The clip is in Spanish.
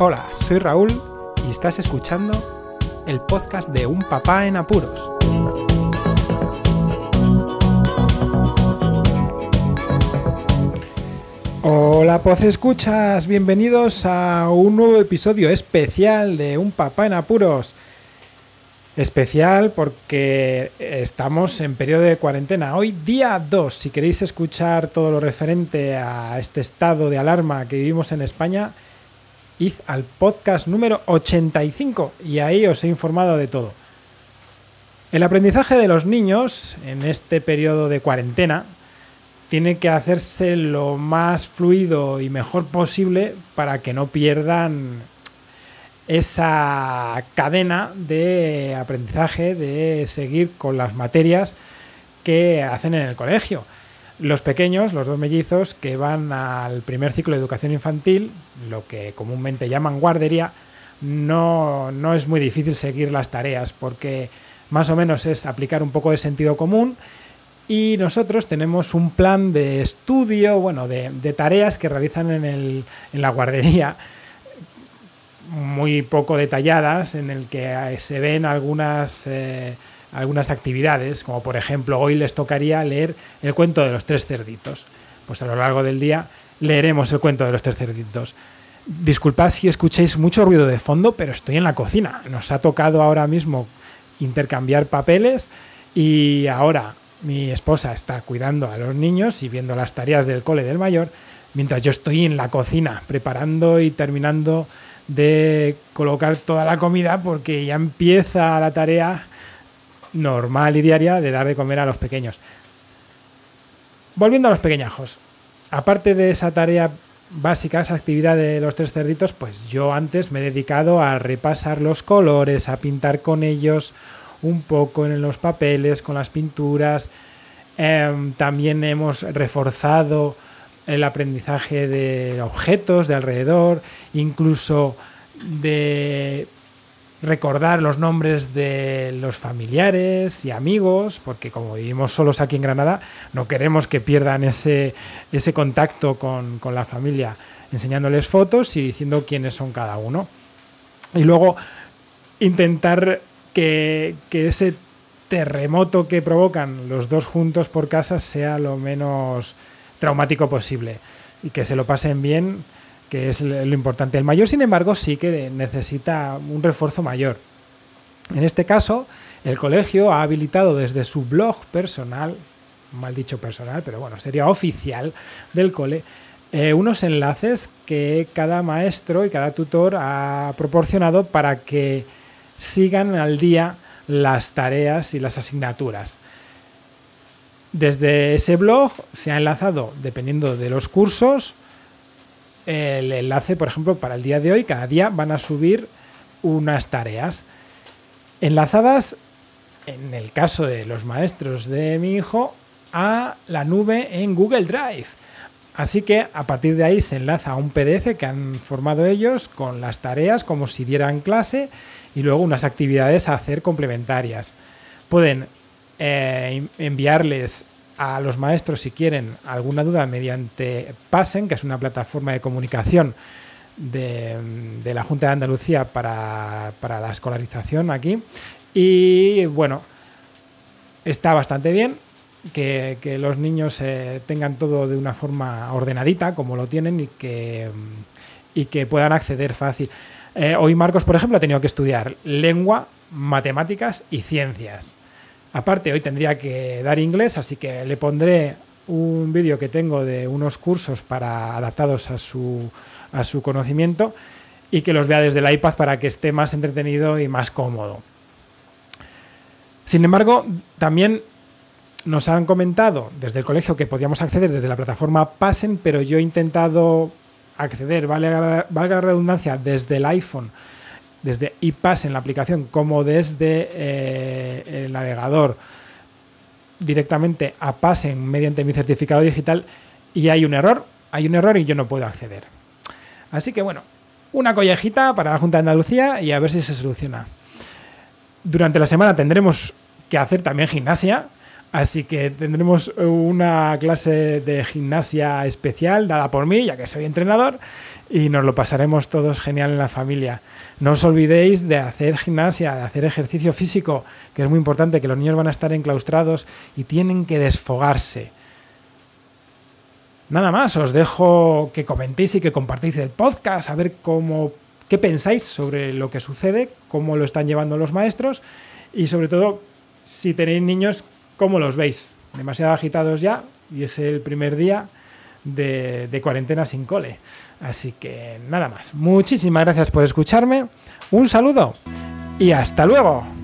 Hola, soy Raúl y estás escuchando el podcast de Un Papá en Apuros. Hola, Poz Escuchas, bienvenidos a un nuevo episodio especial de Un Papá en Apuros. Especial porque estamos en periodo de cuarentena. Hoy día 2, si queréis escuchar todo lo referente a este estado de alarma que vivimos en España, id al podcast número 85 y ahí os he informado de todo. El aprendizaje de los niños en este periodo de cuarentena tiene que hacerse lo más fluido y mejor posible para que no pierdan esa cadena de aprendizaje, de seguir con las materias que hacen en el colegio. Los pequeños, los dos mellizos, que van al primer ciclo de educación infantil, lo que comúnmente llaman guardería, no, no es muy difícil seguir las tareas porque más o menos es aplicar un poco de sentido común. Y nosotros tenemos un plan de estudio, bueno, de, tareas que realizan en, el, en, la guardería, muy poco detalladas, en el que se ven algunas, eh, algunas actividades, como por ejemplo hoy les tocaría leer el cuento de los tres cerditos. Pues a lo largo del día leeremos el cuento de los tres cerditos. Disculpad si escucháis mucho ruido de fondo, pero estoy en la cocina. Nos ha tocado ahora mismo intercambiar papeles y ahora mi esposa está cuidando a los niños y viendo las tareas del cole del mayor, mientras yo estoy en la cocina preparando y terminando de colocar toda la comida porque ya empieza la tarea normal y diaria de dar de comer a los pequeños. Volviendo a los pequeñajos, aparte de esa tarea básica, esa actividad de los tres cerditos, pues yo antes me he dedicado a repasar los colores, a pintar con ellos un poco en los papeles, con las pinturas. Em, también hemos reforzado el aprendizaje de objetos de alrededor, incluso de recordar los nombres de los familiares y amigos, porque como vivimos solos aquí en Granada, no queremos que pierdan ese, ese contacto con, con la familia, enseñándoles fotos y diciendo quiénes son cada uno. Y luego intentar que, ese terremoto que provocan los dos juntos por casa sea lo menos traumático posible y que se lo pasen bien, que es lo importante. El mayor, sin embargo, sí que necesita un refuerzo mayor. En este caso, el colegio ha habilitado desde su blog personal, mal dicho personal, pero bueno, sería oficial del cole, eh, unos enlaces que cada maestro y cada tutor ha proporcionado para que sigan al día las tareas y las asignaturas. Desde ese blog se ha enlazado, dependiendo de los cursos, el enlace, por ejemplo, para el día de hoy, cada día van a subir unas tareas enlazadas, en el caso de los maestros de mi hijo, a la nube en Google Drive. Así que a partir de ahí se enlaza a un PDF que han formado ellos con las tareas como si dieran clase y luego unas actividades a hacer complementarias. Pueden eh, enviarles a los maestros si quieren alguna duda mediante Pasen, que es una plataforma de comunicación de, la Junta de Andalucía para, la escolarización aquí. Y bueno, está bastante bien que, los niños eh, tengan todo de una forma ordenadita, como lo tienen, y que, y que puedan acceder fácil. Eh, hoy Marcos, por ejemplo, ha tenido que estudiar lengua, matemáticas y ciencias. Aparte, hoy tendría que dar inglés, así que le pondré un vídeo que tengo de unos cursos para adaptados a su, a su conocimiento y que los vea desde el iPad para que esté más entretenido y más cómodo. Sin embargo, también nos han comentado desde el colegio que podíamos acceder desde la plataforma Passen, pero yo he intentado acceder, valga, la redundancia, desde el iPhone, desde iPass en la aplicación, como desde eh, el navegador directamente a Passen mediante mi certificado digital y hay un error, hay un error y yo no puedo acceder. Así que bueno, una collejita para la Junta de Andalucía y a ver si se soluciona. Durante la semana tendremos que hacer también gimnasia, Así que tendremos una clase de gimnasia especial dada por mí, ya que soy entrenador, y nos lo pasaremos todos genial en la familia. No os olvidéis de hacer gimnasia, de hacer ejercicio físico, que es muy importante, que los niños van a estar enclaustrados y tienen que desfogarse. Nada más, os dejo que comentéis y que compartáis el podcast, a ver cómo, qué pensáis sobre lo que sucede, cómo lo están llevando los maestros y sobre todo si tenéis niños ¿Cómo los veis? Demasiado agitados ya y es el primer día de, de, cuarentena sin cole. Así que nada más. Muchísimas gracias por escucharme. Un saludo y hasta luego.